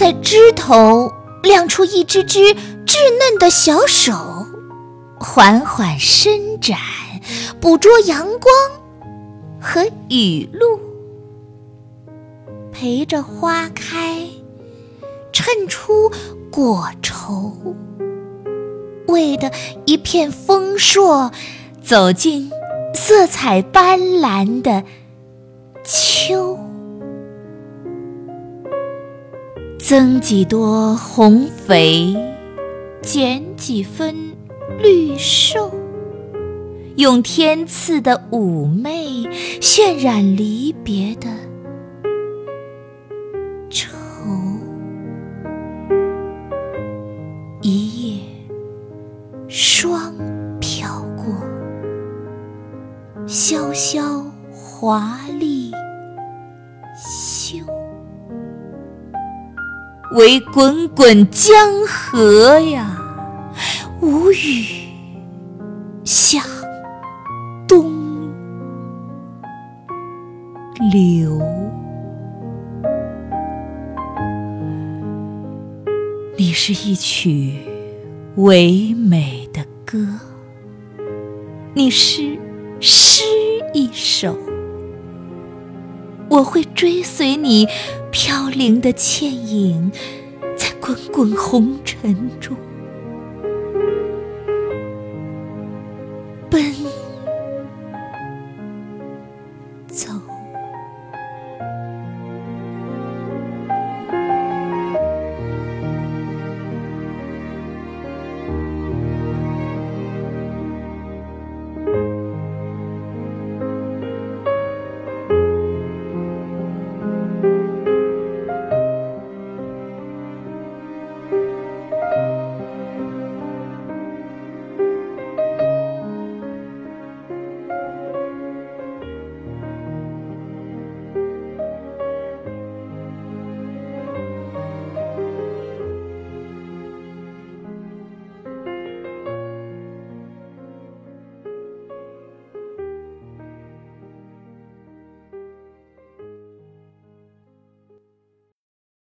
在枝头亮出一只只稚嫩的小手，缓缓伸展，捕捉阳光和雨露，陪着花开，衬出果稠，为的一片丰硕，走进色彩斑斓的秋。增几多红肥，减几分绿瘦，用天赐的妩媚渲染离别的愁。一夜霜飘过，潇潇华丽唯滚滚江河呀，无语向东流。你是一曲唯美的歌，你是诗一首，我会追随你。飘零的倩影，在滚滚红尘中。